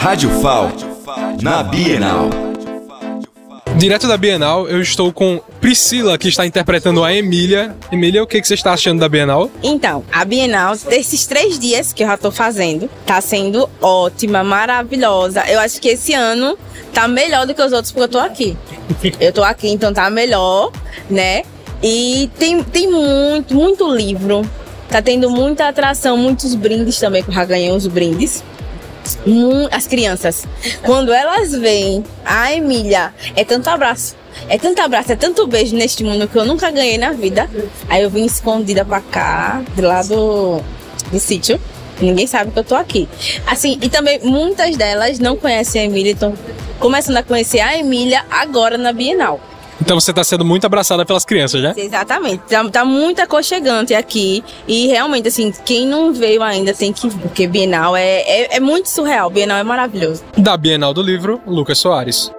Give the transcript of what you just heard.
Rádio FAL, na Bienal. Direto da Bienal, eu estou com Priscila, que está interpretando a Emília. Emília, o que, que você está achando da Bienal? Então, a Bienal, desses três dias que eu já tô fazendo, tá sendo ótima, maravilhosa. Eu acho que esse ano tá melhor do que os outros, porque eu tô aqui. Eu tô aqui, então tá melhor, né? E tem, tem muito, muito livro. Tá tendo muita atração, muitos brindes também, que eu já ganhei uns brindes. As crianças, quando elas veem a Emília, é tanto abraço. É tanto abraço, é tanto beijo neste mundo que eu nunca ganhei na vida. Aí eu vim escondida pra cá, de lá do, do sítio. Ninguém sabe que eu tô aqui. Assim, e também muitas delas não conhecem a Emília, estão começando a conhecer a Emília agora na Bienal. Então você está sendo muito abraçada pelas crianças, né? Exatamente. Tá, tá muito aconchegante aqui. E realmente, assim, quem não veio ainda tem que vir, porque Bienal é, é, é muito surreal. Bienal é maravilhoso. Da Bienal do Livro, Lucas Soares.